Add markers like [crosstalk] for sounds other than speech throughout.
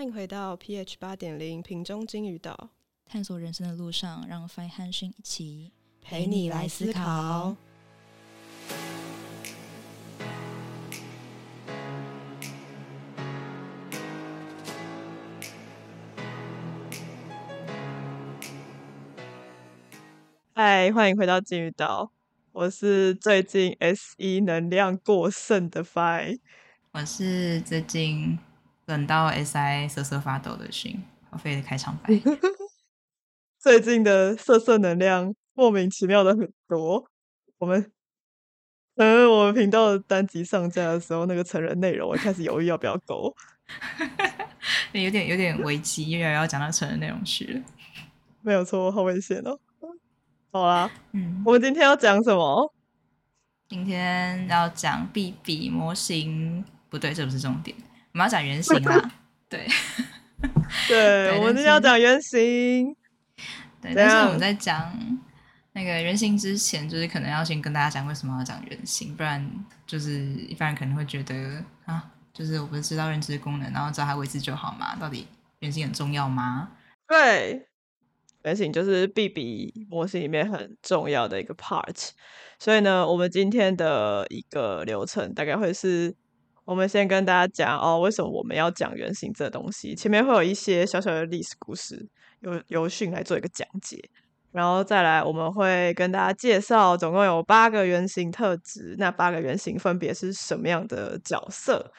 欢迎回到 pH 八点零瓶中金鱼岛，探索人生的路上，让 Fine 和勋一起陪你来思考。嗨，欢迎回到金鱼岛，我是最近 S 一能量过剩的 Fine，我是最近。等到 SI 瑟瑟发抖的心，好飞的开场白。[laughs] 最近的色色能量莫名其妙的很多。我们，嗯，我们频道的单集上架的时候，那个成人内容，我开始犹豫要不要勾。[laughs] 有点有点危机，因为要讲到成人内容去了。没有错，好危险哦。好啦，嗯，我们今天要讲什么？今天要讲 BB 模型，不对，这不是重点。我们要讲原型啊，对，对，[laughs] 我们今天要讲原型。对，但是我们在讲那个原型之前，就是可能要先跟大家讲为什么要讲原型，不然就是一般人可能会觉得啊，就是我不是知道认知功能，然后知道它位置就好嘛？到底原型很重要吗？对，原型就是 B B 模型里面很重要的一个 part。所以呢，我们今天的一个流程大概会是。我们先跟大家讲哦，为什么我们要讲原型这东西？前面会有一些小小的历史故事，由由训来做一个讲解，然后再来我们会跟大家介绍，总共有八个原型特质，那八个原型分别是什么样的角色？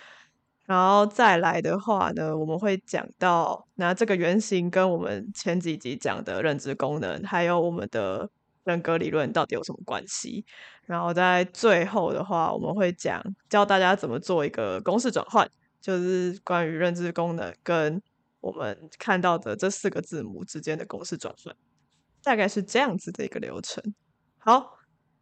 然后再来的话呢，我们会讲到那这个原型跟我们前几集讲的认知功能，还有我们的人格理论到底有什么关系？然后在最后的话，我们会讲教大家怎么做一个公式转换，就是关于认知功能跟我们看到的这四个字母之间的公式转换，大概是这样子的一个流程。好，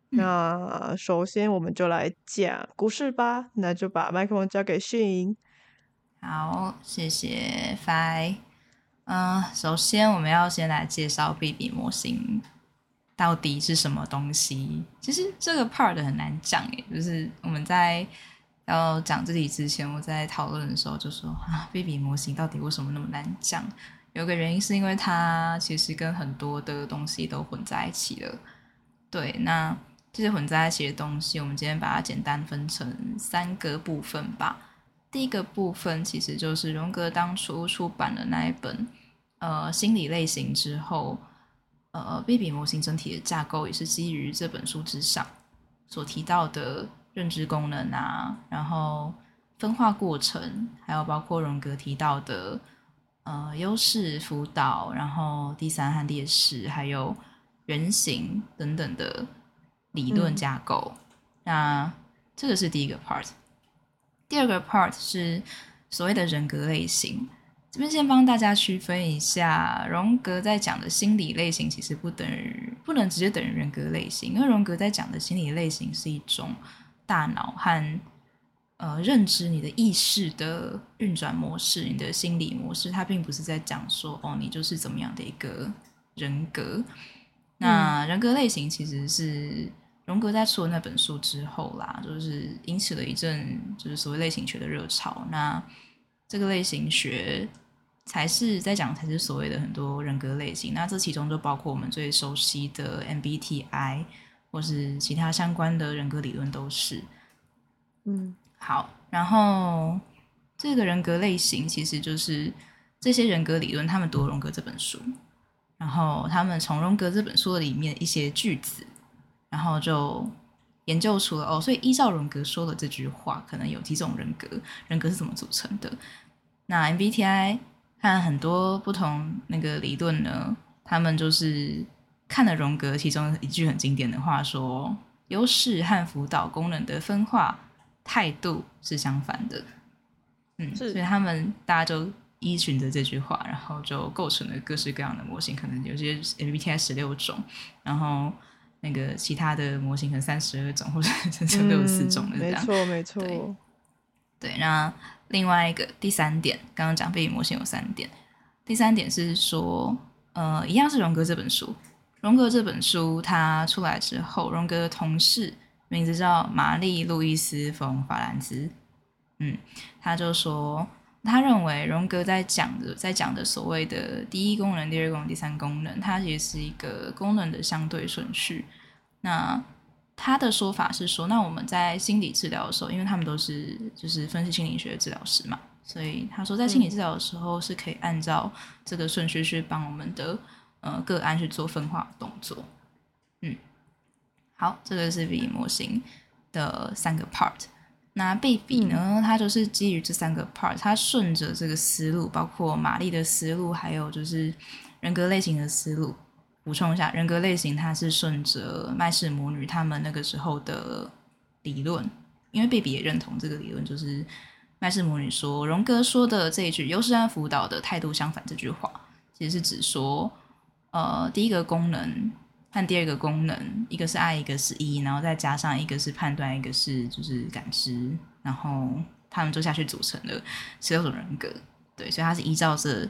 那首先我们就来讲故事吧，那就把麦克风交给迅。好，谢谢 Fi。嗯，首先我们要先来介绍 BB 模型。到底是什么东西？其实这个 part 很难讲诶，就是我们在要讲这里之前，我在讨论的时候就说啊 baby 模型到底为什么那么难讲？有个原因是因为它其实跟很多的东西都混在一起了。对，那这些混在一起的东西，我们今天把它简单分成三个部分吧。第一个部分其实就是荣格当初出版的那一本呃心理类型之后。呃，BB 模型整体的架构也是基于这本书之上所提到的认知功能啊，然后分化过程，还有包括荣格提到的呃优势辅导，然后第三和劣势，还有原型等等的理论架构。那这个是第一个 part，第二个 part 是所谓的人格类型。这边先帮大家区分一下，荣格在讲的心理类型其实不等于不能直接等于人格类型，因为荣格在讲的心理类型是一种大脑和呃认知你的意识的运转模式，你的心理模式，它并不是在讲说哦你就是怎么样的一个人格。那人格类型其实是荣格在出了那本书之后啦，就是引起了一阵就是所谓类型学的热潮。那这个类型学才是在讲，才是所谓的很多人格类型。那这其中就包括我们最熟悉的 MBTI，或是其他相关的人格理论都是。嗯，好。然后这个人格类型其实就是这些人格理论，他们读荣格这本书，然后他们从荣格这本书里面一些句子，然后就。研究出了哦，所以依照荣格说的这句话，可能有几种人格，人格是怎么组成的？那 MBTI 和很多不同那个理论呢，他们就是看了荣格其中一句很经典的话，说优势和辅导功能的分化态度是相反的。嗯，所以他们大家就依循着这句话，然后就构成了各式各样的模型，可能有些 MBTI 十六种，然后。那个其他的模型可能三十二种或者 [laughs] 甚至六十四种的这样，没错没错。对，那另外一个第三点，刚刚讲背景模型有三点，第三点是说，呃，一样是荣格这本书，荣格这本书它出来之后，荣格的同事名字叫玛丽路易斯冯法兰兹，嗯，他就说，他认为荣格在讲的，在讲的所谓的第一功能、第二功能、第三功能，它其实是一个功能的相对顺序。那他的说法是说，那我们在心理治疗的时候，因为他们都是就是分析心理学的治疗师嘛，所以他说在心理治疗的时候是可以按照这个顺序去帮我们的呃个案去做分化动作。嗯，好，这个是 V 模型的三个 part。那贝比呢？它就是基于这三个 part，它顺着这个思路，包括玛丽的思路，还有就是人格类型的思路。补充一下，人格类型它是顺着麦氏母女他们那个时候的理论，因为贝比也认同这个理论，就是麦氏母女说荣格说的这一句“优势和辅导的态度相反”这句话，其实是指说，呃，第一个功能。和第二个功能，一个是爱，一个是一，然后再加上一个是判断，一个是就是感知，然后他们就下去组成了十六种人格。对，所以他是依照着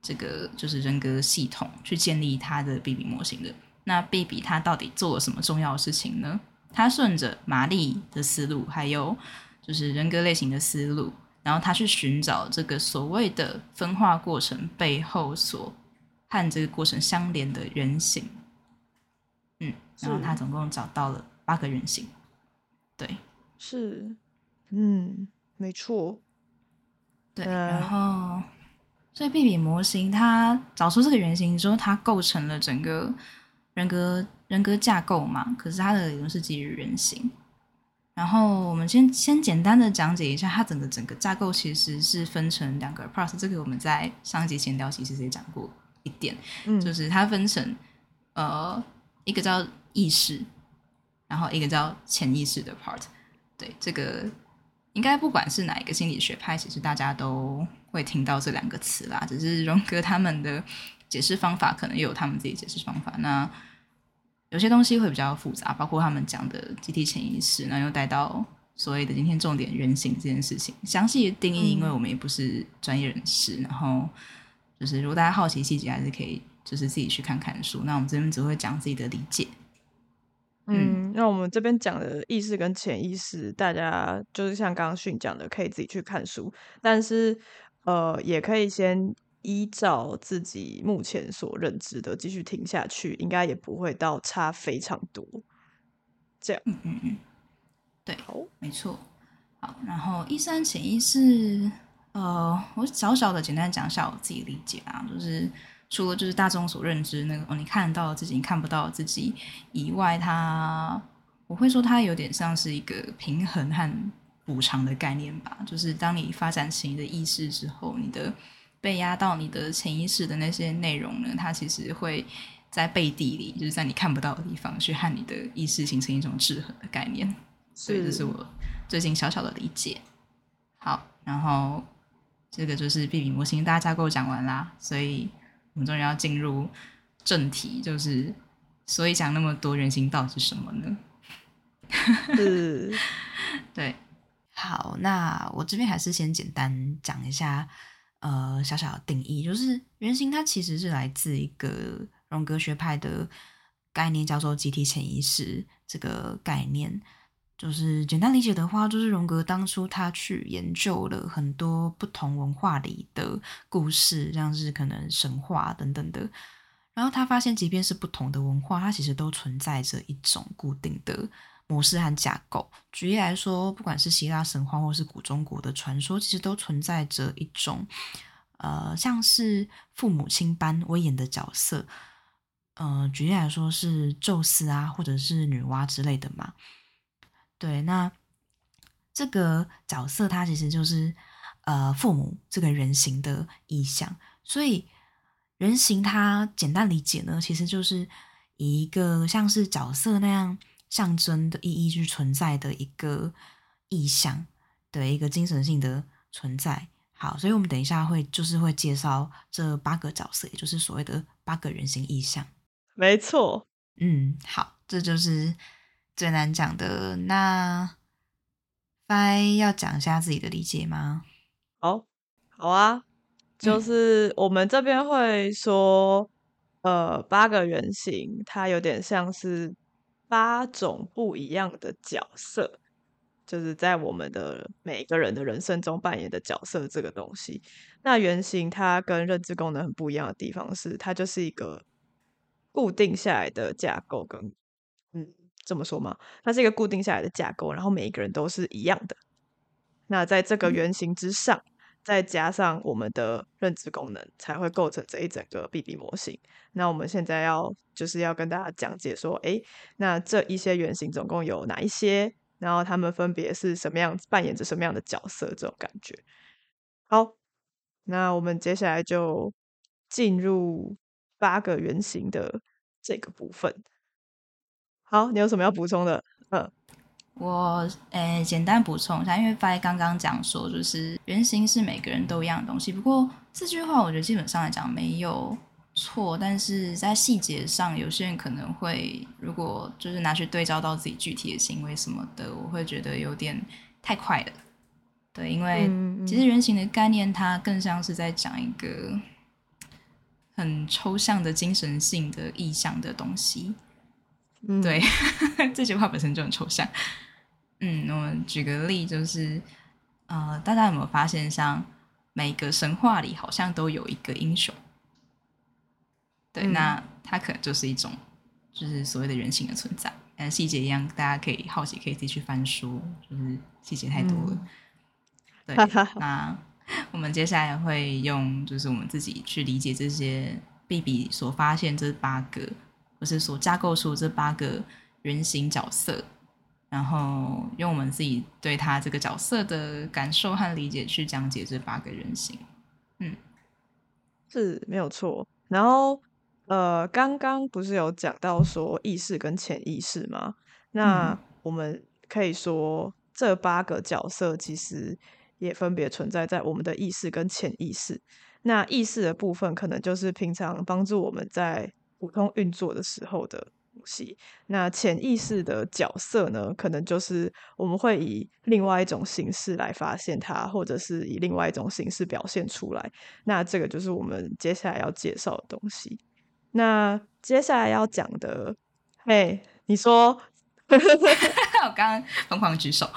这个就是人格系统去建立他的 B B 模型的。那 B B 他到底做了什么重要的事情呢？他顺着玛丽的思路，还有就是人格类型的思路，然后他去寻找这个所谓的分化过程背后所和这个过程相连的原型。嗯，然后他总共找到了八个人形，对，是，嗯，没错，对，然后所以 B B 模型它找出这个原型之后，它构成了整个人格人格架构嘛。可是它的理论是基于原型。然后我们先先简单的讲解一下，它整个整个架构其实是分成两个 plus 这个我们在上一集闲聊其实也讲过一点，嗯，就是它分成呃。一个叫意识，然后一个叫潜意识的 part。对，这个应该不管是哪一个心理学派，其实大家都会听到这两个词啦。只是荣格他们的解释方法可能也有他们自己解释方法。那有些东西会比较复杂，包括他们讲的集体潜意识，然后又带到所谓的今天重点原型这件事情。详细的定义，因为我们也不是专业人士，然后就是如果大家好奇细节，还是可以。就是自己去看看书，那我们这边只会讲自己的理解。嗯，那我们这边讲的意识跟潜意识，大家就是像刚刚训讲的，可以自己去看书，但是呃，也可以先依照自己目前所认知的继续听下去，应该也不会到差非常多。这样，嗯嗯嗯，对，好，没错。好，然后意识和潜意识，呃，我小小的简单讲一下我自己理解啊，就是。除了就是大众所认知那个哦，你看到自己，你看不到自己以外，它我会说它有点像是一个平衡和补偿的概念吧。就是当你发展起你的意识之后，你的被压到你的潜意识的那些内容呢，它其实会在背地里，就是在你看不到的地方，去和你的意识形成一种制衡的概念。所以这是我最近小小的理解。好，然后这个就是 B B 模型大架构讲完啦，所以。我们终于要进入正题，就是所以讲那么多原型到底是什么呢？[laughs] 是，[laughs] 对。好，那我这边还是先简单讲一下，呃，小小的定义，就是原型它其实是来自一个荣格学派的概念，叫做集体潜意识这个概念。就是简单理解的话，就是荣格当初他去研究了很多不同文化里的故事，像是可能神话等等的，然后他发现，即便是不同的文化，它其实都存在着一种固定的模式和架构。举例来说，不管是希腊神话或是古中国的传说，其实都存在着一种呃，像是父母亲般威严的角色。呃，举例来说是宙斯啊，或者是女娲之类的嘛。对，那这个角色它其实就是呃父母这个人形的意象，所以人形它简单理解呢，其实就是以一个像是角色那样象征的意义去存在的一个意象的一个精神性的存在。好，所以我们等一下会就是会介绍这八个角色，也就是所谓的八个人形意象。没错，嗯，好，这就是。最难讲的那，F 要讲一下自己的理解吗？好，好啊，就是我们这边会说，呃，八个原型，它有点像是八种不一样的角色。就是在我们的每个人的人生中扮演的角色这个东西。那原型它跟认知功能很不一样的地方是，它就是一个固定下来的架构，跟嗯这么说吗？它是一个固定下来的架构，然后每一个人都是一样的。那在这个原型之上，再加上我们的认知功能，才会构成这一整个 B B 模型。那我们现在要就是要跟大家讲解说，哎，那这一些原型总共有哪一些？然后他们分别是什么样子，扮演着什么样的角色？这种感觉。好，那我们接下来就进入八个原型的这个部分。好，你有什么要补充的？嗯，我诶简单补充一下，因为发刚刚讲说，就是原型是每个人都一样的东西。不过这句话我觉得基本上来讲没有。错，但是在细节上，有些人可能会，如果就是拿去对照到自己具体的行为什么的，我会觉得有点太快了。对，因为其实原型的概念，它更像是在讲一个很抽象的精神性的意象的东西。对，[laughs] 这句话本身就很抽象。嗯，我们举个例，就是呃，大家有没有发现，像每个神话里好像都有一个英雄？对，那他可能就是一种，就是所谓的人性的存在。嗯，细节一样，大家可以好奇，可以自己去翻书，就是细节太多了。[laughs] 对，[laughs] 那我们接下来会用，就是我们自己去理解这些 B B 所发现这八个，或是所架构出这八个原型角色，然后用我们自己对他这个角色的感受和理解去讲解这八个人形。嗯，是没有错。然后。呃，刚刚不是有讲到说意识跟潜意识吗？那我们可以说这八个角色其实也分别存在在我们的意识跟潜意识。那意识的部分可能就是平常帮助我们在普通运作的时候的东西。那潜意识的角色呢，可能就是我们会以另外一种形式来发现它，或者是以另外一种形式表现出来。那这个就是我们接下来要介绍的东西。那接下来要讲的，嘿，你说，[laughs] 我刚刚疯狂举手，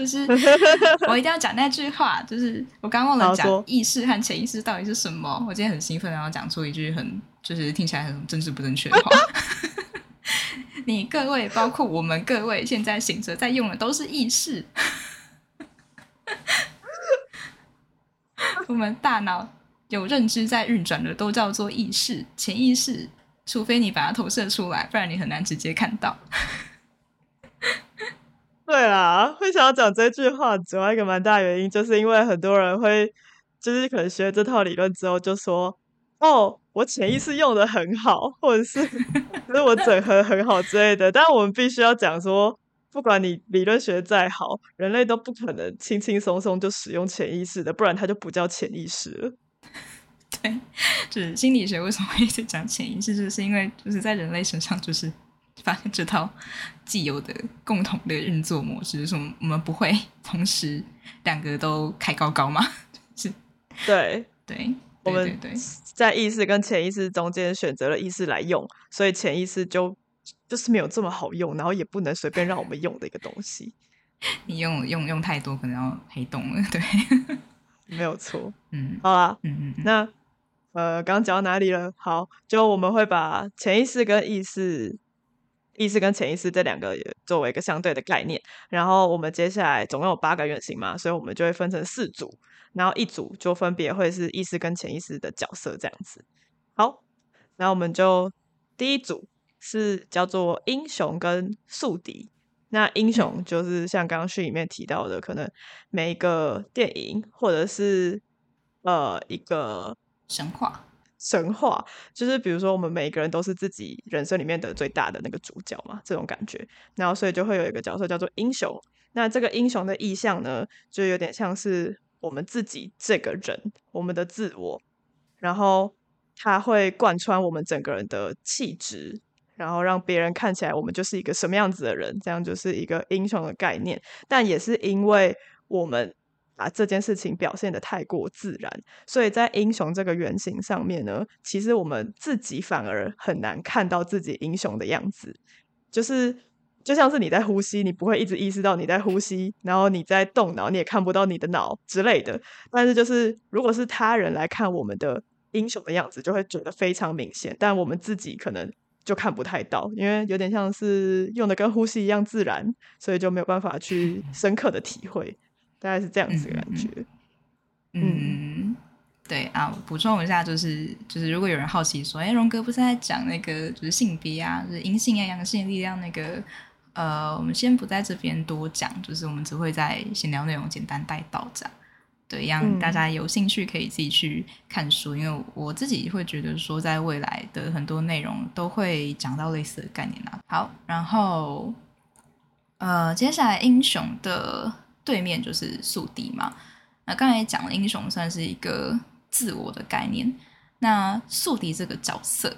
就是 [laughs] 我一定要讲那句话，就是我刚忘了讲意识和潜意识到底是什么。我今天很兴奋，然后讲出一句很就是听起来很政治不正确的话。[laughs] 你各位，包括我们各位，现在醒着在用的都是意识，[laughs] 我们大脑。有认知在运转的都叫做意识、潜意识，除非你把它投射出来，不然你很难直接看到。对啦，会想要讲这句话，主要一个蛮大原因，就是因为很多人会，就是可能学这套理论之后，就说：“哦，我潜意识用的很好，或者是，就是我整合很好之类的。”但我们必须要讲说，不管你理论学再好，人类都不可能轻轻松松就使用潜意识的，不然它就不叫潜意识了。[laughs] 对，就是心理学为什么一直讲潜意识，就是因为就是在人类身上，就是 [laughs] 发现这套既有的共同的运作模式，就是我们不会同时两个都开高高嘛。[laughs] 是，对对，我们在意识跟潜意识中间选择了意识来用，所以潜意识就就是没有这么好用，然后也不能随便让我们用的一个东西。[laughs] 你用用用太多，可能要黑洞了。对，没有错。嗯，好啦，嗯嗯，那。呃，刚刚讲到哪里了？好，就我们会把潜意识跟意识、意识跟潜意识这两个作为一个相对的概念。然后我们接下来总共有八个原型嘛，所以我们就会分成四组，然后一组就分别会是意识跟潜意识的角色这样子。好，那我们就第一组是叫做英雄跟宿敌。那英雄就是像刚刚序里面提到的，可能每一个电影或者是呃一个。神话，神话就是比如说，我们每一个人都是自己人生里面的最大的那个主角嘛，这种感觉。然后，所以就会有一个角色叫做英雄。那这个英雄的意象呢，就有点像是我们自己这个人，我们的自我。然后，他会贯穿我们整个人的气质，然后让别人看起来我们就是一个什么样子的人，这样就是一个英雄的概念。但也是因为我们。把这件事情表现的太过自然，所以在英雄这个原型上面呢，其实我们自己反而很难看到自己英雄的样子。就是就像是你在呼吸，你不会一直意识到你在呼吸，然后你在动脑，你也看不到你的脑之类的。但是就是如果是他人来看我们的英雄的样子，就会觉得非常明显，但我们自己可能就看不太到，因为有点像是用的跟呼吸一样自然，所以就没有办法去深刻的体会，大概是这样子的感觉。嗯，对啊，补充一下，就是就是如果有人好奇说，哎，荣哥不是在讲那个就是性别啊，就是阴性啊、阳性力量那个。呃，我们先不在这边多讲，就是我们只会在闲聊内容简单带到这样，对，让大家有兴趣可以自己去看书，因为我自己会觉得说，在未来的很多内容都会讲到类似的概念啊。好，然后呃，接下来英雄的对面就是宿敌嘛。那刚才讲的英雄算是一个自我的概念，那宿敌这个角色，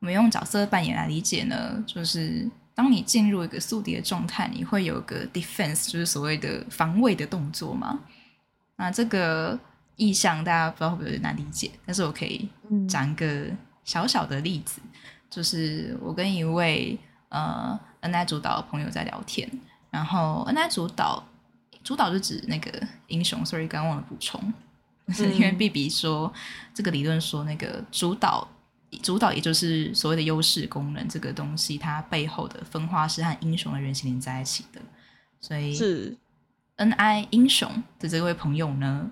我们用角色扮演来理解呢，就是。当你进入一个宿敌的状态，你会有个 defense，就是所谓的防卫的动作嘛？那这个意象大家不知道会不会有点难理解，但是我可以讲一个小小的例子，就是我跟一位呃 N I 主导的朋友在聊天，然后 N I 主导主导就指那个英雄，sorry，刚忘了补充。是，因为 B B 说这个理论说那个主导。主导也就是所谓的优势功能这个东西，它背后的分化是和英雄的原型连在一起的，所以是。N I 英雄的这位朋友呢，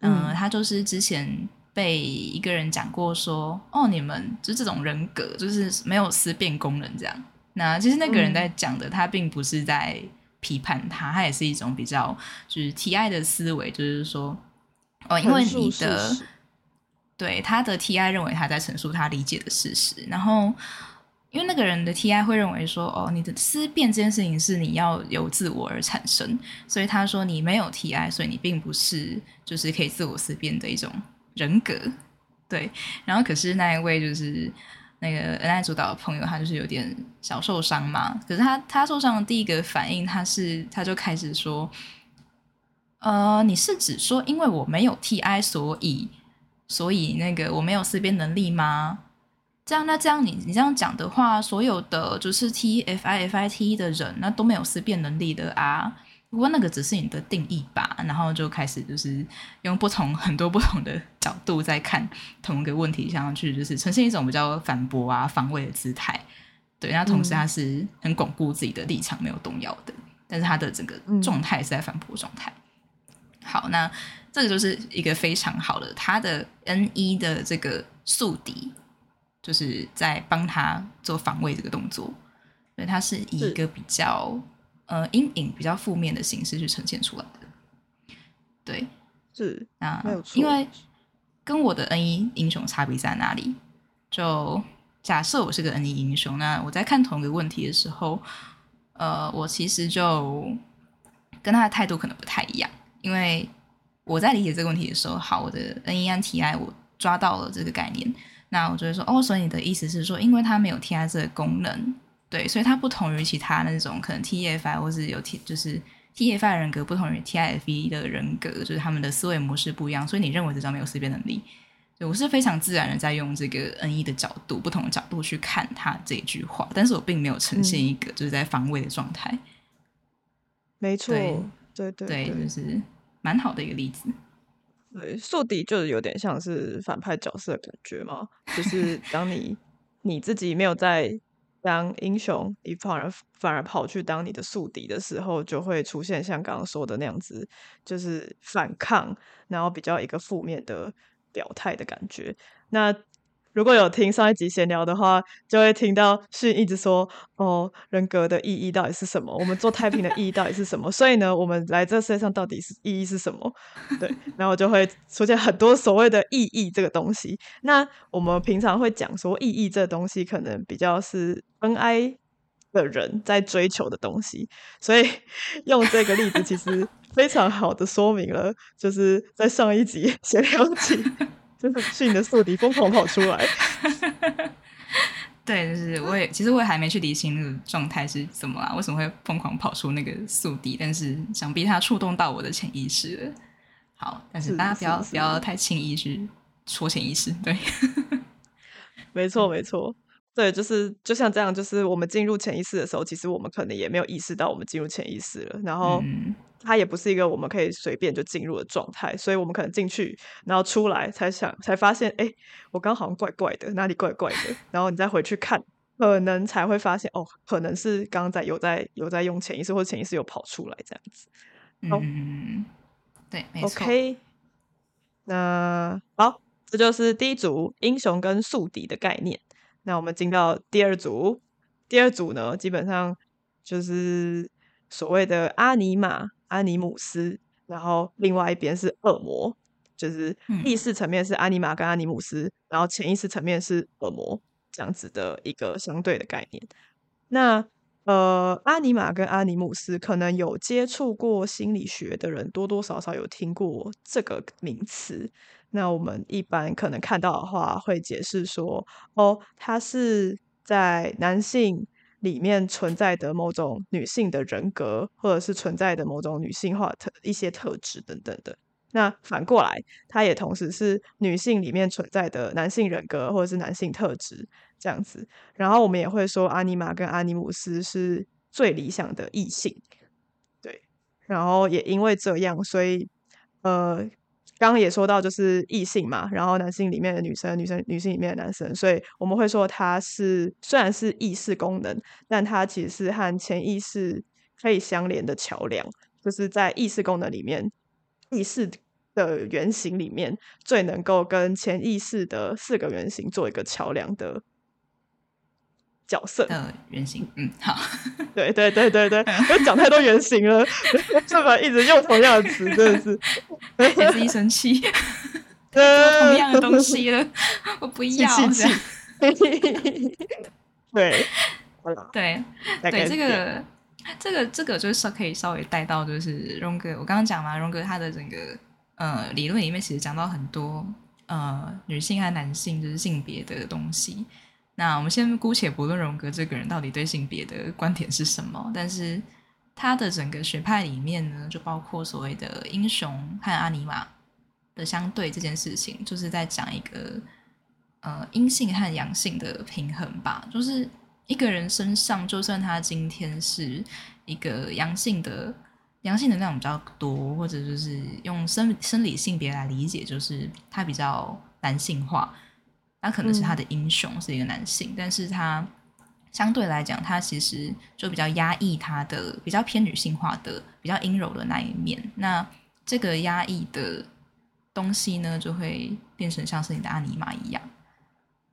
嗯，他就是之前被一个人讲过说，哦，你们就这种人格就是没有思辨功能这样。那其实那个人在讲的，他并不是在批判他，他也是一种比较就是提爱的思维，就是说，哦，因为你的。对他的 T I 认为他在陈述他理解的事实，然后因为那个人的 T I 会认为说，哦，你的思辨这件事情是你要由自我而产生，所以他说你没有 T I，所以你并不是就是可以自我思辨的一种人格。对，然后可是那一位就是那个 N I 主导的朋友，他就是有点小受伤嘛。可是他他受伤的第一个反应，他是他就开始说，呃，你是指说因为我没有 T I，所以。所以那个我没有思辨能力吗？这样那这样你你这样讲的话，所有的就是 T F I F I T 的人那都没有思辨能力的啊。不过那个只是你的定义吧。然后就开始就是用不同很多不同的角度在看同一个问题，想要去就是呈现一种比较反驳啊防卫的姿态。对，那同时他是很巩固自己的立场，没有动摇的。但是他的整个状态是在反驳状态。好，那。这个就是一个非常好的，他的 N 一的这个宿敌，就是在帮他做防卫这个动作，所以他是以一个比较呃阴影、比较负面的形式去呈现出来的。对，是啊，因为跟我的 N 一英雄差别在哪里？就假设我是个 N 一英雄，那我在看同一个问题的时候，呃，我其实就跟他的态度可能不太一样，因为。我在理解这个问题的时候，好，我的 N 一 N T I 我抓到了这个概念，那我就会说，哦，所以你的意思是说，因为它没有 T I 这个功能，对，所以它不同于其他那种可能 T F I 或是有 T 就是 T F I 人格不同于 T I F E 的人格，就是他们的思维模式不一样，所以你认为这张没有识别能力，对我是非常自然的在用这个 N E 的角度，不同的角度去看他这一句话，但是我并没有呈现一个就是在防卫的状态，没错，对对对，就是。蛮好的一个例子，对，宿敌就是有点像是反派角色的感觉嘛，就是当你 [laughs] 你自己没有在当英雄，你反而反而跑去当你的宿敌的时候，就会出现像刚刚说的那样子，就是反抗，然后比较一个负面的表态的感觉，那。如果有听上一集闲聊的话，就会听到是一直说哦，人格的意义到底是什么？我们做太平的意义到底是什么？所以呢，我们来这世界上到底是意义是什么？对，然后就会出现很多所谓的意义这个东西。那我们平常会讲说，意义这东西可能比较是 N I 的人在追求的东西，所以 [laughs] 用这个例子其实非常好的说明了，就是在上一集 [laughs] 闲聊起。就是是你的宿敌疯狂跑出来，[laughs] 对，就是我也其实我也还没去理清那个状态是怎么啦，为什么会疯狂跑出那个宿敌？但是想必他触动到我的潜意识了。好，但是大家不要不要太轻易去戳潜意识。对，没错没错。对，就是就像这样，就是我们进入潜意识的时候，其实我们可能也没有意识到我们进入潜意识了。然后嗯它也不是一个我们可以随便就进入的状态，所以我们可能进去，然后出来才想才发现，哎，我刚好像怪怪的，哪里怪怪的。然后你再回去看，可能才会发现，哦，可能是刚刚在有在有在用潜意识，或者潜意识有跑出来这样子。好嗯，对，没错。OK，那好，这就是第一组英雄跟宿敌的概念。那我们进到第二组，第二组呢，基本上就是所谓的阿尼玛、阿尼姆斯，然后另外一边是恶魔，就是嗯意识层面是阿尼玛跟阿尼姆斯，然后潜意识层面是恶魔，这样子的一个相对的概念。那呃，阿尼玛跟阿尼姆斯可能有接触过心理学的人，多多少少有听过这个名词。那我们一般可能看到的话，会解释说，哦，他是在男性里面存在的某种女性的人格，或者是存在的某种女性化特一些特质等等的。那反过来，它也同时是女性里面存在的男性人格或者是男性特质这样子。然后我们也会说，阿尼玛跟阿尼姆斯是最理想的异性，对。然后也因为这样，所以呃，刚刚也说到就是异性嘛，然后男性里面的女生，女生女性里面的男生，所以我们会说它是虽然是意识功能，但它其实是和潜意识可以相连的桥梁，就是在意识功能里面，意识的原型里面最能够跟潜意识的四个原型做一个桥梁的角色。的原型，嗯，好，对对对对对，我讲太多原型了，[laughs] 这么一直用同样的词，真的是。[laughs] 也是一生气，[laughs] 呃同样的东西了，我不要。对，对对，这个这个这个就是可以稍微带到，就是荣格，我刚刚讲嘛，荣格他的整个呃理论里面其实讲到很多呃女性和男性就是性别的东西。那我们先姑且不论荣格这个人到底对性别的观点是什么，但是他的整个学派里面呢，就包括所谓的英雄和阿尼玛的相对这件事情，就是在讲一个呃阴性和阳性的平衡吧。就是一个人身上，就算他今天是一个阳性的阳性能量比较多，或者就是用生生理性别来理解，就是他比较男性化，那可能是他的英雄是一个男性，但是他相对来讲，他其实就比较压抑他的比较偏女性化的、比较阴柔的那一面。那这个压抑的东西呢，就会变成像是你的阿尼玛一样。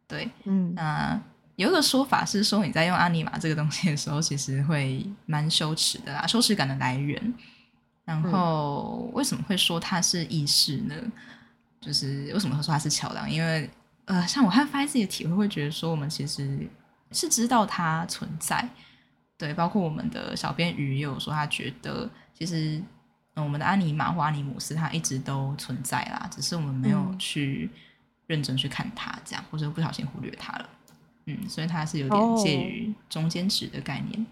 对，嗯那有一个说法是说，你在用阿尼玛这个东西的时候，其实会蛮羞耻的啦，羞耻感的来源。然后为什么会说它是意识呢？就是为什么会说它是桥梁？因为呃，像我和发自己的体会，会觉得说我们其实是知道它存在。对，包括我们的小编鱼也有说，他觉得其实、嗯、我们的阿尼玛或阿尼姆斯，它一直都存在啦，只是我们没有嗯去认真去看它，这样或者不小心忽略它了。嗯，所以它是有点介哦于中间值的概念。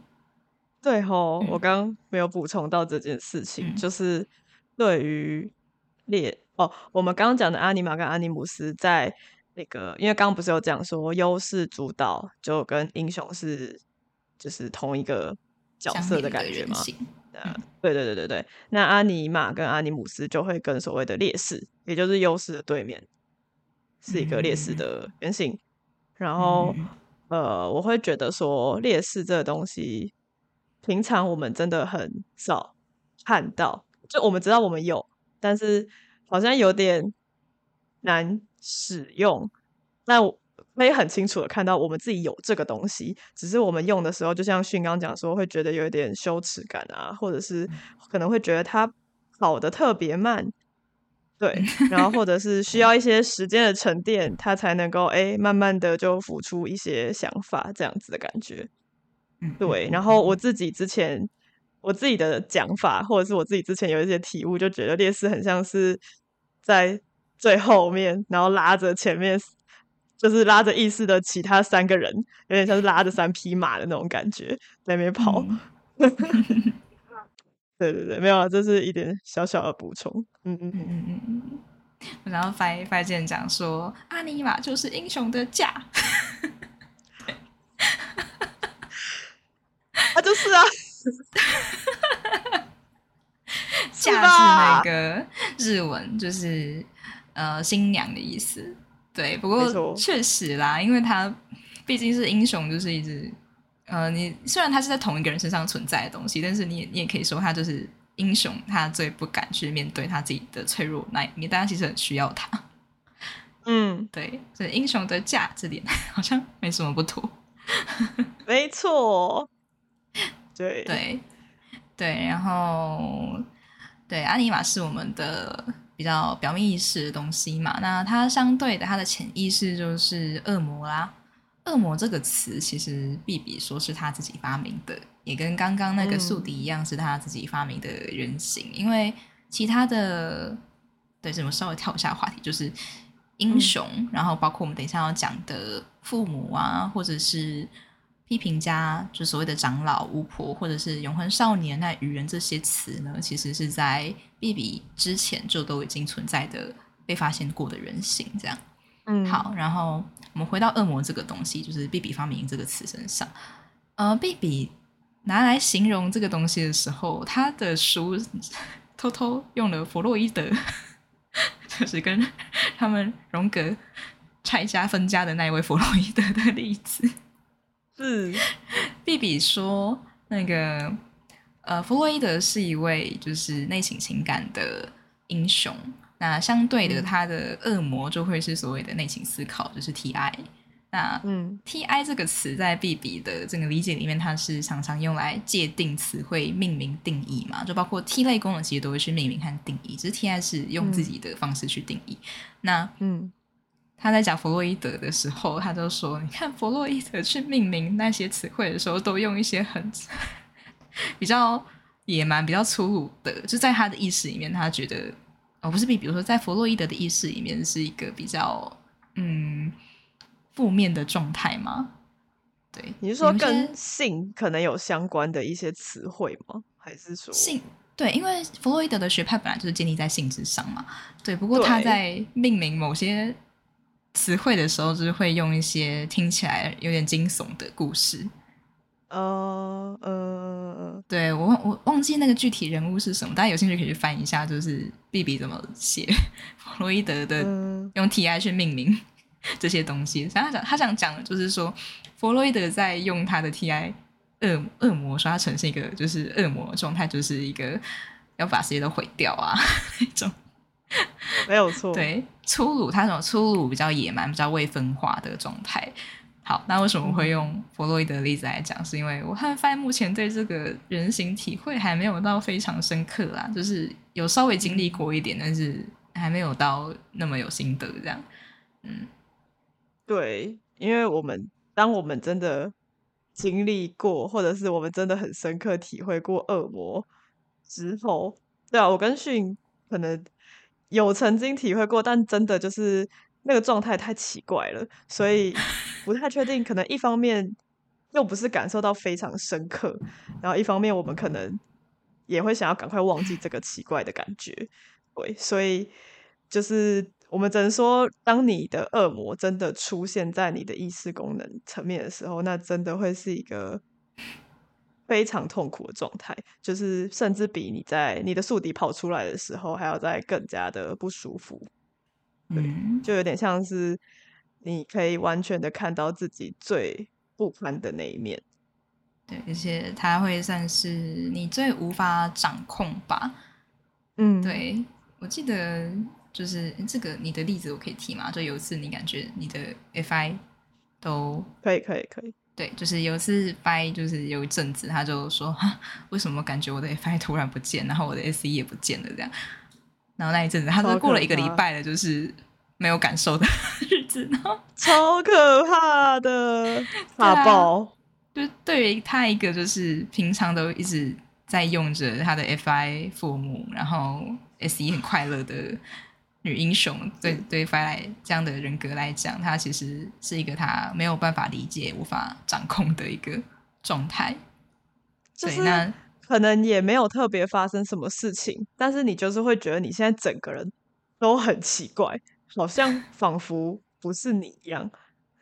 对吼，我嗯刚刚没有补充到这件事情，嗯就是对于列哦，我们刚刚讲的阿尼玛跟阿尼姆斯在那个，因为刚刚不是有讲说优势主导就跟英雄是就是同一个角色的感觉吗？呃，对对对对对，那阿尼玛跟阿尼姆斯就会跟所谓的劣势，也就是优势的对面，是一个劣势嗯的原型。然后，嗯呃，我会觉得说劣势这个东西，平常我们真的很少看到，就我们知道我们有，但是好像有点难使用。那我可以很清楚的看到我们自己有这个东西，只是我们用的时候，就像迅刚讲说，会觉得有一点羞耻感啊，或者是可能会觉得它跑的特别慢，对，[laughs] 然后或者是需要一些时间的沉淀，它才能够哎慢慢的就浮出一些想法，这样子的感觉。嗯对，然后我自己之前我自己的讲法，或者是我自己之前有一些体悟，就觉得烈士很像是在最后面，然后拉着前面，就是拉着意识的其他三个人，有点像是拉着三匹马的那种感觉，在那边跑。[laughs] 对对对，没有，这是一点小小的补充。嗯嗯嗯嗯嗯。[laughs] 然后翻一翻舰讲说：“阿尼玛就是英雄的驾。[laughs] ”啊，就是啊。驾是那个日文，就是呃新娘的意思。对，不过确实啦，因为他毕竟是英雄，就是一直呃，你虽然他是在同一个人身上存在的东西，但是你也你也可以说他就是英雄，他最不敢去面对他自己的脆弱那一面，大家其实很需要他。[laughs] 嗯，对，所以英雄的价值点 [laughs] 好像没什么不妥。[laughs] 没错，对对对，然后对阿尼玛是我们的比较表面意识的东西嘛，那它相对的，它的潜意识就是恶魔啦。恶魔这个词其实比比说是他自己发明的，也跟刚刚那个宿敌一样，是他自己发明的人形。因为其他的，对，怎么稍微跳一下话题，就是英雄，然后包括我们等一下要讲的父母啊，或者是。批评家就所谓的长老、巫婆，或者是永恒少年、那愚人这些词呢，其实是在 B B 之前就都已经存在的、被发现过的人形。这样，嗯，好，然后我们回到恶魔这个东西，就是 B B 发明这个词身上。呃，B B 拿来形容这个东西的时候，他的书偷偷用了弗洛伊德，[laughs] 就是跟他们荣格拆家分家的那一位弗洛伊德的例子。是，比比说那个呃，弗洛伊德是一位就是内省情感的英雄，那相对的，他的恶魔就会是所谓的内省思考，就是 T I。那嗯，T I 这个词在 B B 的这个理解里面，它是常常用来界定词汇、命名、定义嘛，就包括 T 类功能其实都会去命名和定义，只是 T I 是用自己的方式去定义。那嗯。他在讲弗洛伊德的时候，他就说：“你看弗洛伊德去命名那些词汇的时候，都用一些很比较野蛮、比较粗鲁的，就在他的意识里面，他觉得哦，不是比，比如说在弗洛伊德的意识里面，是一个比较嗯负面的状态吗？对，你是说跟性可能有相关的一些词汇吗？还是说性？对，因为弗洛伊德的学派本来就是建立在性之上嘛。对，不过他在命名某些。”词汇的时候，就是会用一些听起来有点惊悚的故事。呃呃，对我我忘记那个具体人物是什么，大家有兴趣可以去翻一下，就是 B B 怎么写 [laughs] 弗洛伊德的，用 T I 去命名 [laughs] 这些东西。他讲他想讲的就是说，弗洛伊德在用他的 T I 恶恶魔，说他呈现一个就是恶魔状态，就是一个要把世界都毁掉啊 [laughs] 那种。[laughs] 没有错，对粗鲁，他那种粗鲁比较野蛮、比较未分化的状态。好，那为什么会用弗洛伊德的例子来讲？是因为我发现目前对这个人形体会还没有到非常深刻啦，就是有稍微经历过一点，但是还没有到那么有心得这样。嗯，对，因为我们当我们真的经历过，或者是我们真的很深刻体会过恶魔之后，对啊，我跟迅可能。有曾经体会过，但真的就是那个状态太奇怪了，所以不太确定。可能一方面又不是感受到非常深刻，然后一方面我们可能也会想要赶快忘记这个奇怪的感觉。对，所以就是我们只能说，当你的恶魔真的出现在你的意识功能层面的时候，那真的会是一个。非常痛苦的状态，就是甚至比你在你的宿敌跑出来的时候还要再更加的不舒服。嗯，就有点像是你可以完全的看到自己最不堪的那一面。对，而且它会算是你最无法掌控吧。嗯，对，我记得就是这个你的例子我可以提吗？就有一次你感觉你的 FI 都可以，可以，可以。对，就是有一次掰，就是有一阵子，他就说：“为什么感觉我的 FI 突然不见，然后我的 SE 也不见了？”这样，然后那一阵子，他说过了一个礼拜了，就是没有感受的 [laughs] 日子，然后超可怕的，大爆。就对于他一个就是平常都一直在用着他的 FI 父母，然后 SE 很快乐的。女英雄对对 f 来这样的人格来讲，她其实是一个她没有办法理解、无法掌控的一个状态。对，那可能也没有特别发生什么事情，但是你就是会觉得你现在整个人都很奇怪，好像 [laughs] 仿佛不是你一样。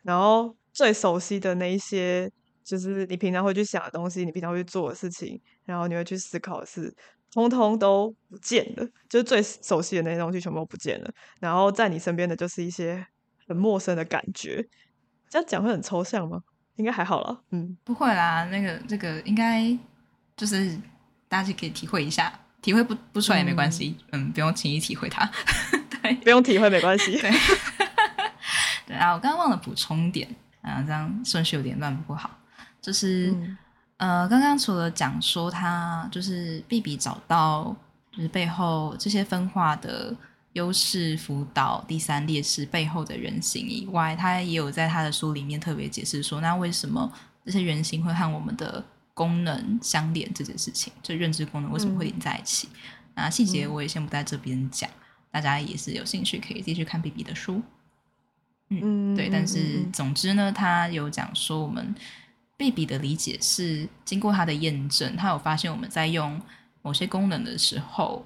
然后最熟悉的那一些就是你平常会去想的东西，你平常会去做的事情，然后你会去思考的事，通通都不见了，就是最熟悉的那些东西全部都不见了。然后在你身边的就是一些很陌生的感觉。这样讲会很抽象吗？应该还好了。嗯，不会啦，那个这个应该就是大家就可以体会一下，体会不不出来也没关系。嗯，不用轻易体会它。[laughs] 对，不用体会没关系。对。[laughs] 对啊，我刚刚忘了补充点啊，这样顺序有点乱，不好。就是呃，刚刚除了讲说他就是 B B 找到就是背后这些分化的优势辅导第三劣势背后的人形以外，他也有在他的书里面特别解释说，那为什么这些原型会和我们的功能相连这件事情，就认知功能为什么会连在一起？那细节我也先不在这边讲，大家也是有兴趣可以继续看 B B 的书。嗯，对，但是总之呢，他有讲说，我们贝比的理解是经过他的验证，他有发现我们在用某些功能的时候，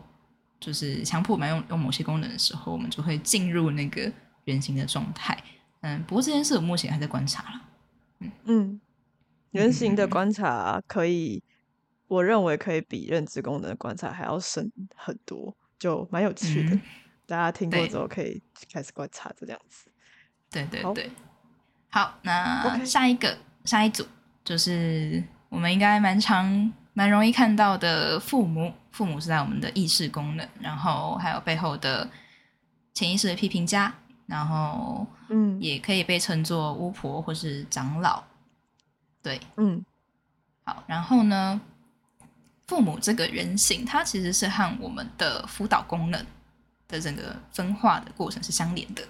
就是强迫我们用用某些功能的时候，我们就会进入那个原型的状态。嗯，不过这件事我目前还在观察了。嗯嗯，原型的观察可以，我认为可以比认知功能的观察还要深很多，就蛮有趣的。大家听过之后可以开始观察这样子。对对对，好，那下一个下一组就是我们应该蛮常蛮容易看到的父母，父母是在我们的意识功能，然后还有背后的潜意识的批评家，然后嗯，也可以被称作巫婆或是长老，对，嗯，好，然后呢，父母这个人形，它其实是和我们的辅导功能的整个分化的过程是相连的，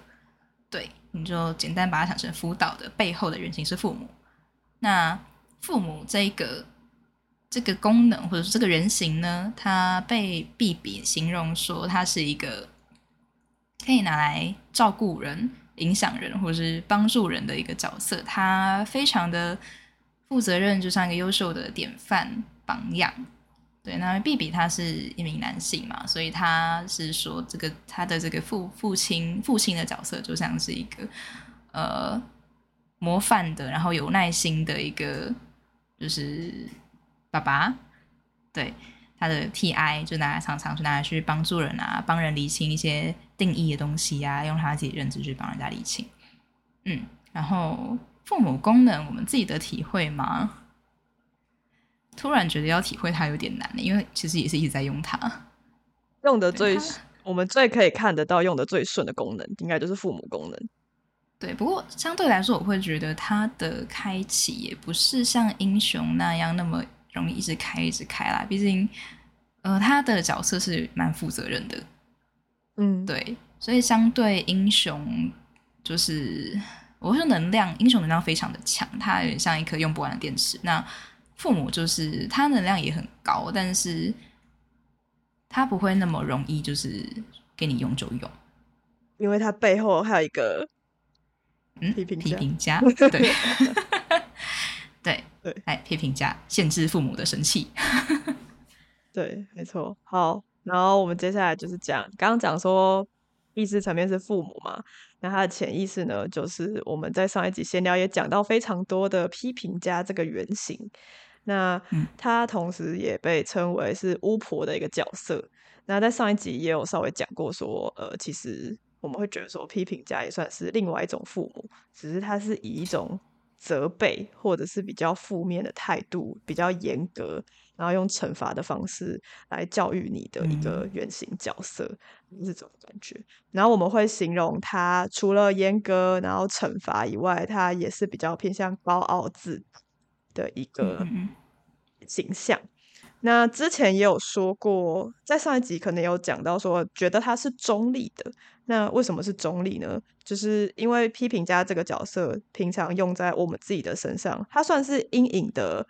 对。你就简单把它想成辅导的背后的原型是父母，那父母这个这个功能或者是这个人形呢，它被 B 比形容说它是一个可以拿来照顾人、影响人或是帮助人的一个角色，它非常的负责任，就像一个优秀的典范榜样。对，那 B B 他是一名男性嘛，所以他是说这个他的这个父父亲父亲的角色就像是一个呃模范的，然后有耐心的一个就是爸爸。对，他的 T I 就拿来常常就拿来去帮助人啊，帮人理清一些定义的东西啊，用他自己认知去帮人家理清。嗯，然后父母功能，我们自己的体会吗？突然觉得要体会它有点难，因为其实也是一直在用它，用的最我们最可以看得到用的最顺的功能，应该就是父母功能。对，不过相对来说，我会觉得它的开启也不是像英雄那样那么容易一直开一直开啦。毕竟，呃，他的角色是蛮负责任的。嗯，对，所以相对英雄，就是我说能量，英雄能量非常的强，它有点像一颗用不完的电池。那父母就是他能量也很高，但是他不会那么容易就是给你用就用，因为他背后还有一个嗯批评批评家，对 [laughs] [laughs] 对对，哎批评家限制父母的神器，[laughs] 对，没错。好，然后我们接下来就是讲刚刚讲说意识层面是父母嘛。那他的潜意识呢，就是我们在上一集闲聊也讲到非常多的批评家这个原型。那他同时也被称为是巫婆的一个角色。那在上一集也有稍微讲过，说呃，其实我们会觉得说批评家也算是另外一种父母，只是他是以一种责备或者是比较负面的态度，比较严格，然后用惩罚的方式来教育你的一个原型角色，是这种感觉。然后我们会形容他除了严格，然后惩罚以外，他也是比较偏向高傲自。的一个形象。那之前也有说过，在上一集可能有讲到说，觉得他是中立的。那为什么是中立呢？就是因为批评家这个角色，平常用在我们自己的身上，他算是阴影的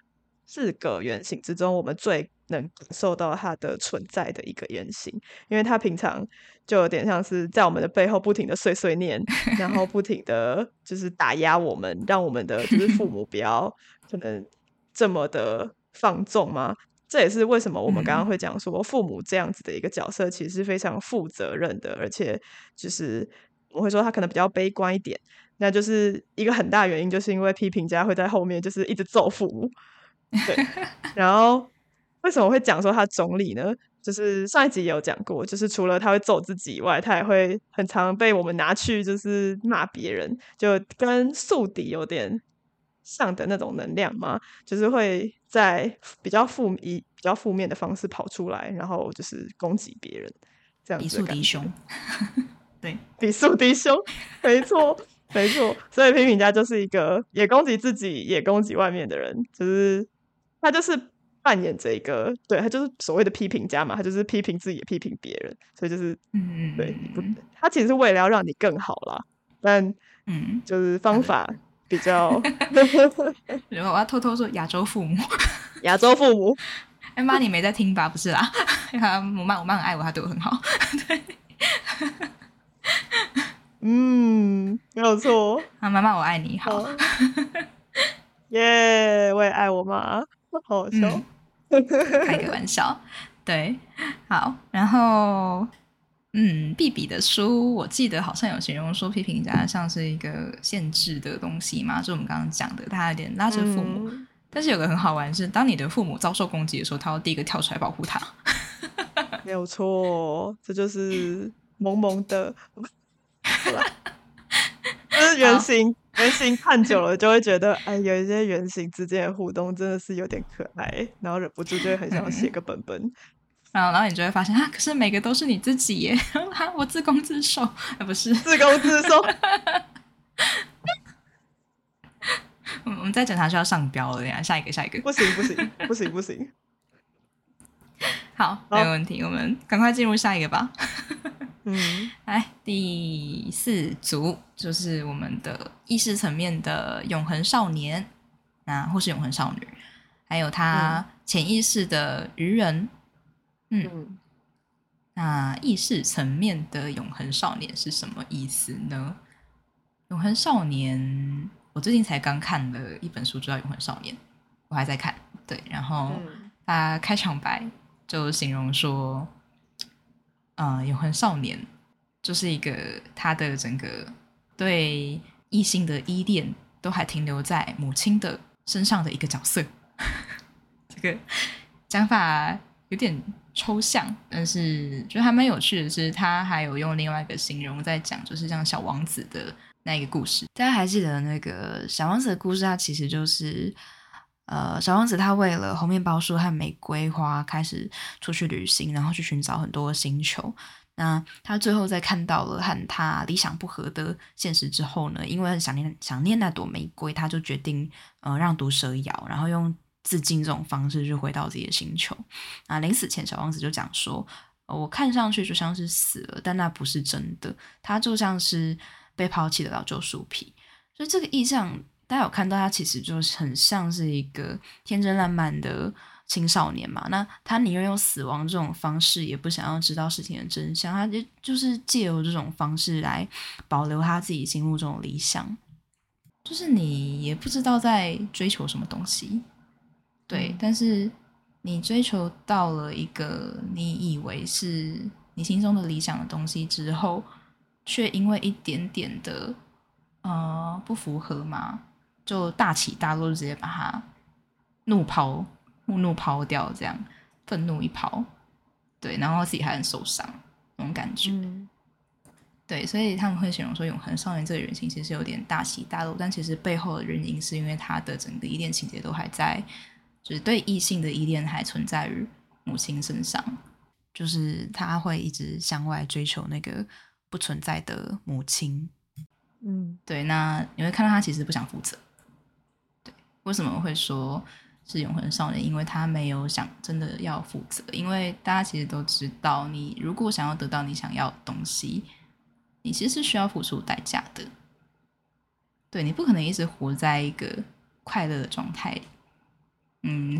四个原型之中，我们最能感受到他的存在的一个原型。因为他平常就有点像是在我们的背后不停的碎碎念，然后不停的就是打压我们，让我们的就是父母不要。可能这么的放纵吗？这也是为什么我们刚刚会讲说，父母这样子的一个角色，其实是非常负责任的，而且就是我会说他可能比较悲观一点。那就是一个很大原因，就是因为批评家会在后面就是一直揍父母。对，[laughs] 然后为什么会讲说他总理呢？就是上一集也有讲过，就是除了他会揍自己以外，他也会很常被我们拿去就是骂别人，就跟宿敌有点像的那种能量吗，就是会在比较负以比较负面的方式跑出来，然后就是攻击别人，这样比速敌凶。[laughs] 对，比速敌凶，没错，没错。所以批评家就是一个也攻击自己也攻击外面的人，就是他就是。扮演这个，对他就是所谓的批评家嘛，他就是批评自己，也批评别人，所以就是，嗯对，他其实是为了要让你更好啦，但，嗯，就是方法比较，[laughs] 然后我要偷偷说亚洲父母，[laughs] 亚洲父母，哎妈，你没在听吧？不是啦，[laughs] 我妈我妈很爱我，她对我很好，对，嗯，没有错，啊，妈妈我爱你，好，耶，我也爱我妈。好笑，开个玩笑，对，好，然后，嗯，毕比的书，我记得好像有形容说批评家像是一个限制的东西嘛，就我们刚刚讲的，他有点拉着父母，但是有个很好玩是，当你的父母遭受攻击的时候，他要第一个跳出来保护他，[laughs] 没有错，这就是萌萌的，[laughs] 就是原型。原型看久了就会觉得，哎，有一些原型之间的互动真的是有点可爱，然后忍不住就会很想写个本本。然后，然后你就会发现，啊，可是每个都是你自己耶！哈，[laughs] 我自攻自受，啊，不是自攻自受。[laughs] 我们在检查需要上标了呀，下一个，下一个，不行，不行，不行，不行。[laughs] 好，没问题，我们赶快进入下一个吧。嗯，来第四组就是我们的意识层面的永恒少年，那或是永恒少女，还有他潜意识的愚人。嗯，那意识层面的永恒少年是什么意思呢？永恒少年，我最近才刚看了一本书，叫《永恒少年》，我还在看。对，然后他开场白就形容说。啊，永恒少年就是一个他的整个对异性的依恋都还停留在母亲的身上的一个角色。[laughs] 这个讲法有点抽象，但是觉得还蛮有趣的是，他还有用另外一个形容在讲，就是像小王子的那一个故事。大家还记得那个小王子的故事？他其实就是。呃，小王子他为了红面包树和玫瑰花开始出去旅行，然后去寻找很多星球。那他最后在看到了和他理想不合的现实之后呢，因为很想念想念那朵玫瑰，他就决定呃让毒蛇咬，然后用自尽这种方式去回到自己的星球。啊，临死前，小王子就讲说：“我看上去就像是死了，但那不是真的，他就像是被抛弃的老旧树皮。”所以这个意象。大家有看到他其实就很像是一个天真烂漫的青少年嘛？那他宁愿用死亡这种方式，也不想要知道事情的真相。他就就是借由这种方式来保留他自己心目中的理想。就是你也不知道在追求什么东西，对，但是你追求到了一个你以为是你心中的理想的东西之后，却因为一点点的呃不符合嘛？就大起大落，就直接把它怒抛、怒怒抛掉，这样愤怒一抛，对，然后自己还很受伤那种感觉，对，所以他们会形容说，永恒少年这个原型其实有点大起大落，但其实背后的原因是因为他的整个依恋情节都还在，就是对异性的依恋还存在于母亲身上，就是他会一直向外追求那个不存在的母亲，嗯，对，那你会看到他其实不想负责。对为什么会说是永恒少年？因为他没有想真的要负责。因为大家其实都知道，你如果想要得到你想要的东西，你其实是需要付出代价的。对你不可能一直活在一个快乐的状态。嗯，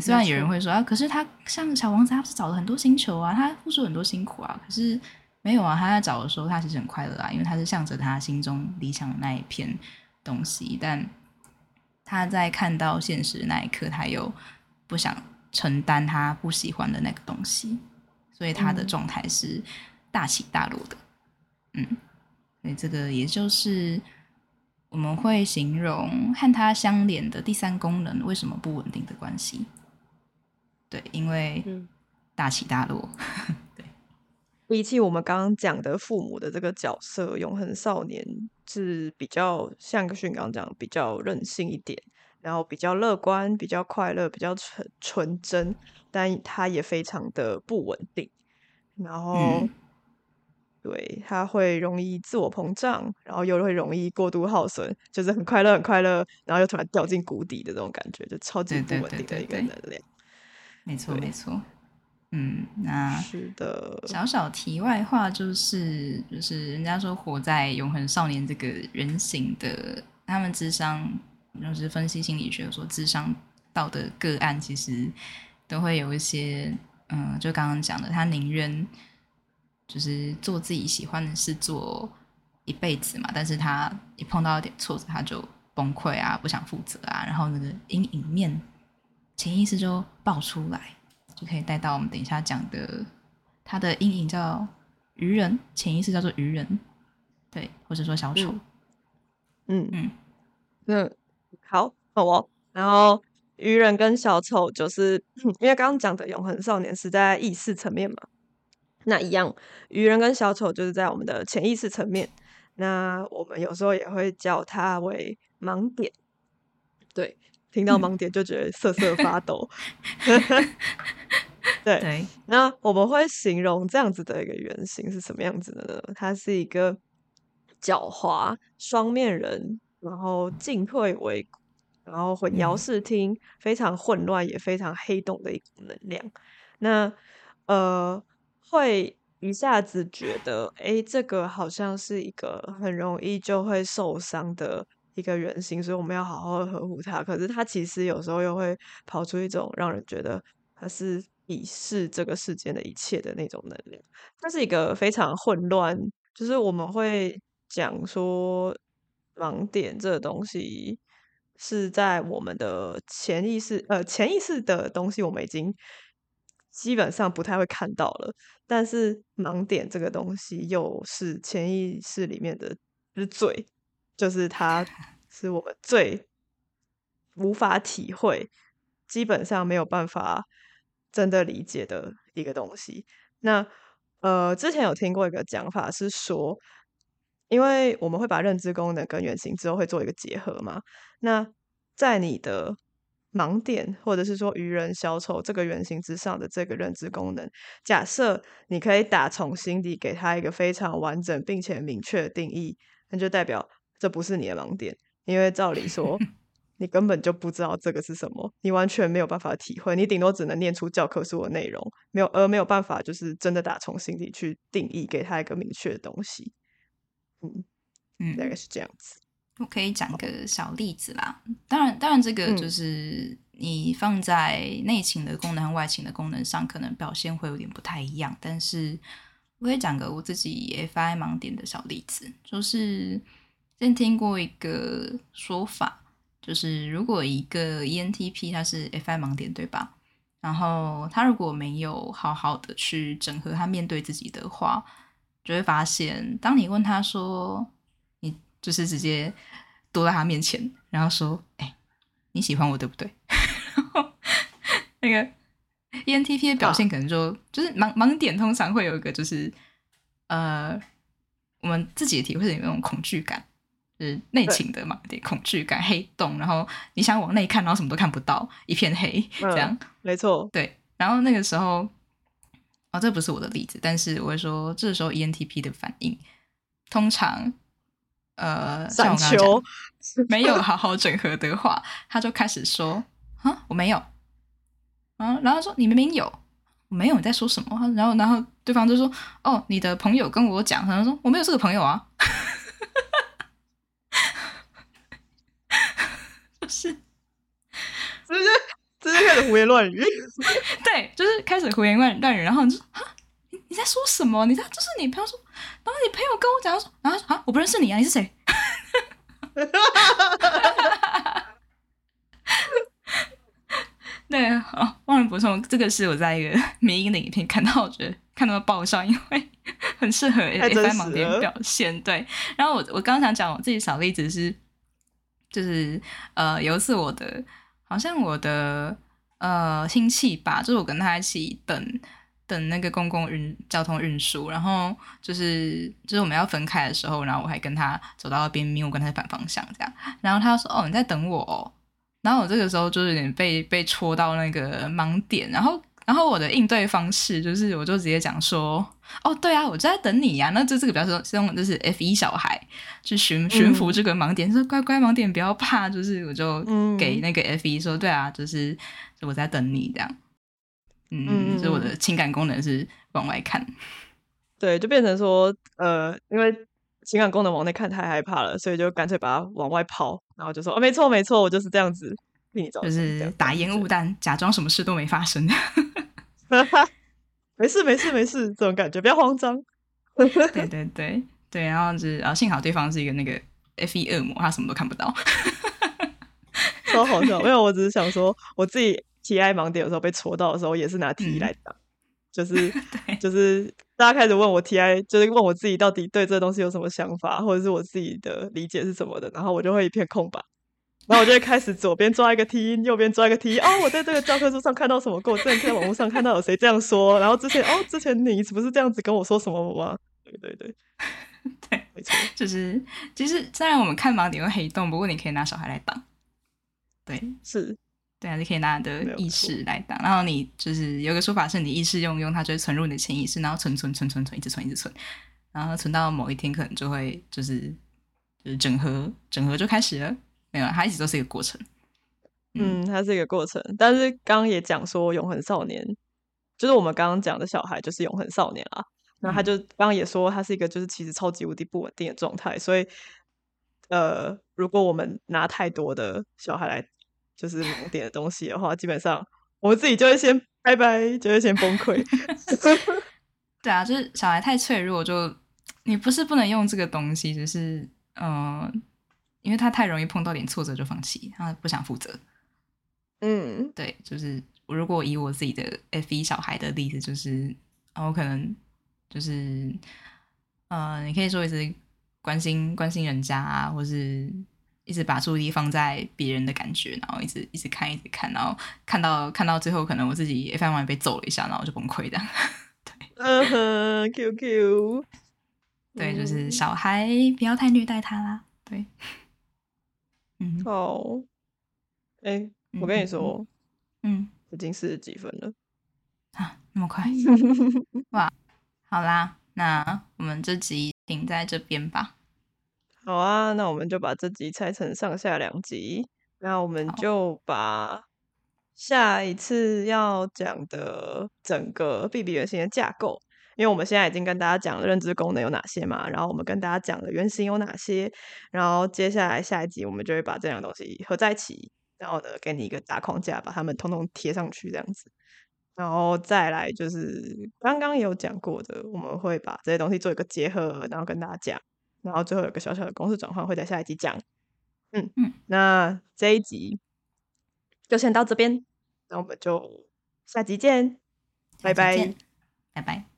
虽然有人会说啊，可是他像小王子，他不是找了很多星球啊，他付出很多辛苦啊，可是没有啊，他在找的时候，他其实很快乐啊，因为他是向着他心中理想的那一片东西，但。他在看到现实那一刻，他又不想承担他不喜欢的那个东西，所以他的状态是大起大落的。嗯，所以这个也就是我们会形容和它相连的第三功能为什么不稳定的关系。对，因为大起大落。对，比起我们刚刚讲的父母的这个角色，永恒少年是比较像个训刚刚讲，比较任性一点，然后比较乐观、比较快乐、比较纯纯真，但他也非常的不稳定。然后，对，他会容易自我膨胀，然后又会容易过度耗损，就是很快乐、很快乐，然后又突然掉进谷底的这种感觉，就超级不稳定的一个能量。没错，没错。嗯，那是的。小小题外话就是，就是人家说活在永恒少年这个人形的，他们智商就是分析心理学说智商到的个案，其实都会有一些，嗯，就刚刚讲的，他宁愿就是做自己喜欢的事做一辈子嘛，但是他一碰到一点挫折，他就崩溃啊，不想负责啊，然后那个阴影面。潜意识就爆出来，就可以带到我们等一下讲的，他的阴影叫愚人，潜意识叫做愚人，对，或者说小丑。嗯嗯，那好，好哦。然后愚人跟小丑，就是 [clears throat] 因为刚刚讲的永恒少年是在意识层面嘛，那一样，愚人跟小丑就是在我们的潜意识层面。那我们有时候也会叫它为盲点，对。听到盲点就觉得瑟瑟发抖，[laughs] 对。那我们会形容这样子的一个原型是什么样子的呢？它是一个狡猾双面人，然后进退维谷，然后混淆视听，非常混乱也非常黑洞的一股能量。那呃，会一下子觉得，哎，这个好像是一个很容易就会受伤的。一个圆心，所以我们要好好的呵护它。可是它其实有时候又会跑出一种让人觉得它是鄙视这个世间的一切的那种能量。它是一个非常混乱，就是我们会讲说盲点这个东西是在我们的潜意识，呃，潜意识的东西我们已经基本上不太会看到了。但是盲点这个东西又是潜意识里面的之最。就是它，是我们最无法体会，基本上没有办法真的理解的一个东西。那呃，之前有听过一个讲法是说，因为我们会把认知功能跟原型之后会做一个结合嘛。那在你的盲点或者是说愚人、小丑这个原型之上的这个认知功能，假设你可以打从心底给他一个非常完整并且明确的定义，那就代表。这不是你的盲点，因为照理说，[laughs] 你根本就不知道这个是什么，你完全没有办法体会，你顶多只能念出教科书的内容，没有而没有办法，就是真的打从心底去定义，给他一个明确的东西。嗯嗯，大概是这样子。我可以讲个小例子啦，当然，当然，这个就是你放在内勤的功能和外勤的功能上，可能表现会有点不太一样。但是我可以讲个我自己 FI 盲点的小例子，就是。先听过一个说法，就是如果一个 ENTP 他是 FI 盲点，对吧？然后他如果没有好好的去整合他面对自己的话，就会发现，当你问他说，你就是直接躲在他面前，然后说：“哎，你喜欢我对不对？” [laughs] 然后那个 ENTP 的表现可能就就是盲盲点，通常会有一个就是呃，我们自己的体会是有那种恐惧感。是内情的嘛，点恐惧感、黑洞，然后你想往内看，然后什么都看不到，一片黑，这样没错。对，然后那个时候，哦，这不是我的例子，但是我会说，这时候 ENTP 的反应，通常，呃，像我刚刚讲，[laughs] 没有好好整合的话，[laughs] 他就开始说啊，我没有，啊，然后说你明明有，我没有，你在说什么？然后，然后对方就说，哦，你的朋友跟我讲，他说我没有这个朋友啊。[laughs] 是，直接直接开始胡言乱语。[laughs] 对，就是开始胡言乱乱语，然后你就啊，你你在说什么？你在就是你朋友说，然后你朋友跟我讲说，然后说啊，我不认识你啊，你是谁？[laughs] 对哦，忘了补充，这个是我在一个民音的影片看到，我觉得看到爆笑，因为很适合 F 盲点表现。对，然后我我刚刚想讲我自己小例子是。就是呃，有一次我的好像我的呃亲戚吧，就是我跟他一起等等那个公共运交通运输，然后就是就是我们要分开的时候，然后我还跟他走到边边，我跟他反方向这样，然后他说：“哦，你在等我哦。”然后我这个时候就是有点被被戳到那个盲点，然后。然后我的应对方式就是，我就直接讲说，哦，对啊，我就在等你呀。那就这个比较说，是用就是 F 一小孩去驯驯服这个盲点，说乖乖盲点不要怕，就是我就给那个 F 一说，对啊，就是我在等你这样。嗯，所以我的情感功能是往外看。对，就变成说，呃，因为情感功能往内看太害怕了，所以就干脆把它往外抛，然后就说，哦，没错没错，我就是这样子。就是打烟雾弹，假装什么事都没发生。[laughs] [laughs] 没事没事没事，这种感觉不要慌张。对对对对，然后就是啊，幸好对方是一个那个 F 一恶魔，他什么都看不到。[laughs] 超好笑，因为我只是想说，我自己 TI 盲点有时候被戳到的时候，也是拿 T 来打，就是就是大家开始问我 TI，就是问我自己到底对这东西有什么想法，或者是我自己的理解是什么的，然后我就会一片空白。然后我就会开始左边抓一个 T，右边抓一个 T。哦，我在这个教科书上看到什么？过我之前在网络上看到有谁这样说？然后之前哦，之前你不是这样子跟我说什么吗？对对对，对，[laughs] 没错，就是其实虽然我们看盲点会黑洞，不过你可以拿小孩来挡。对，是，对啊，你可以拿你的意识来挡。然后你就是有个说法是，你意识用用，它就会存入你的潜意识，然后存存存存存，一直存一直存，然后存到某一天可能就会就是就是整合整合就开始了。没有，它一直都是一个过程。嗯，它是一个过程。但是刚刚也讲说，永恒少年就是我们刚刚讲的小孩，就是永恒少年啊。那他就刚刚也说，他是一个就是其实超级无敌不稳定的状态。所以，呃，如果我们拿太多的小孩来就是盲点的东西的话，基本上我们自己就会先拜拜，就会先崩溃。[laughs] 对啊，就是小孩太脆弱，就你不是不能用这个东西，只是嗯。因为他太容易碰到点挫折就放弃，他不想负责。嗯，对，就是如果以我自己的 F 一小孩的例子，就是我可能就是呃，你可以说一直关心关心人家啊，或是一直把注意力放在别人的感觉，然后一直一直看一直看，然后看到看到最后，可能我自己 F 一被揍了一下，然后就崩溃的。对，[laughs] 嗯哼，Q Q，对，就是小孩不要太虐待他啦，对。好，哎，我跟你说，嗯，已经四十几分了。啊，那么快，[laughs] 哇，好啦，那我们这集停在这边吧。好啊，那我们就把这集拆成上下两集，那我们就把下一次要讲的整个 B B 原型的架构。因为我们现在已经跟大家讲了认知功能有哪些嘛，然后我们跟大家讲了原型有哪些，然后接下来下一集我们就会把这两个东西合在一起，然后呢给你一个大框架，把它们通通贴上去这样子，然后再来就是刚刚有讲过的，我们会把这些东西做一个结合，然后跟大家讲，然后最后有个小小的公式转换会在下一集讲。嗯嗯，那这一集就先到这边，那我们就下集见，拜拜，拜拜。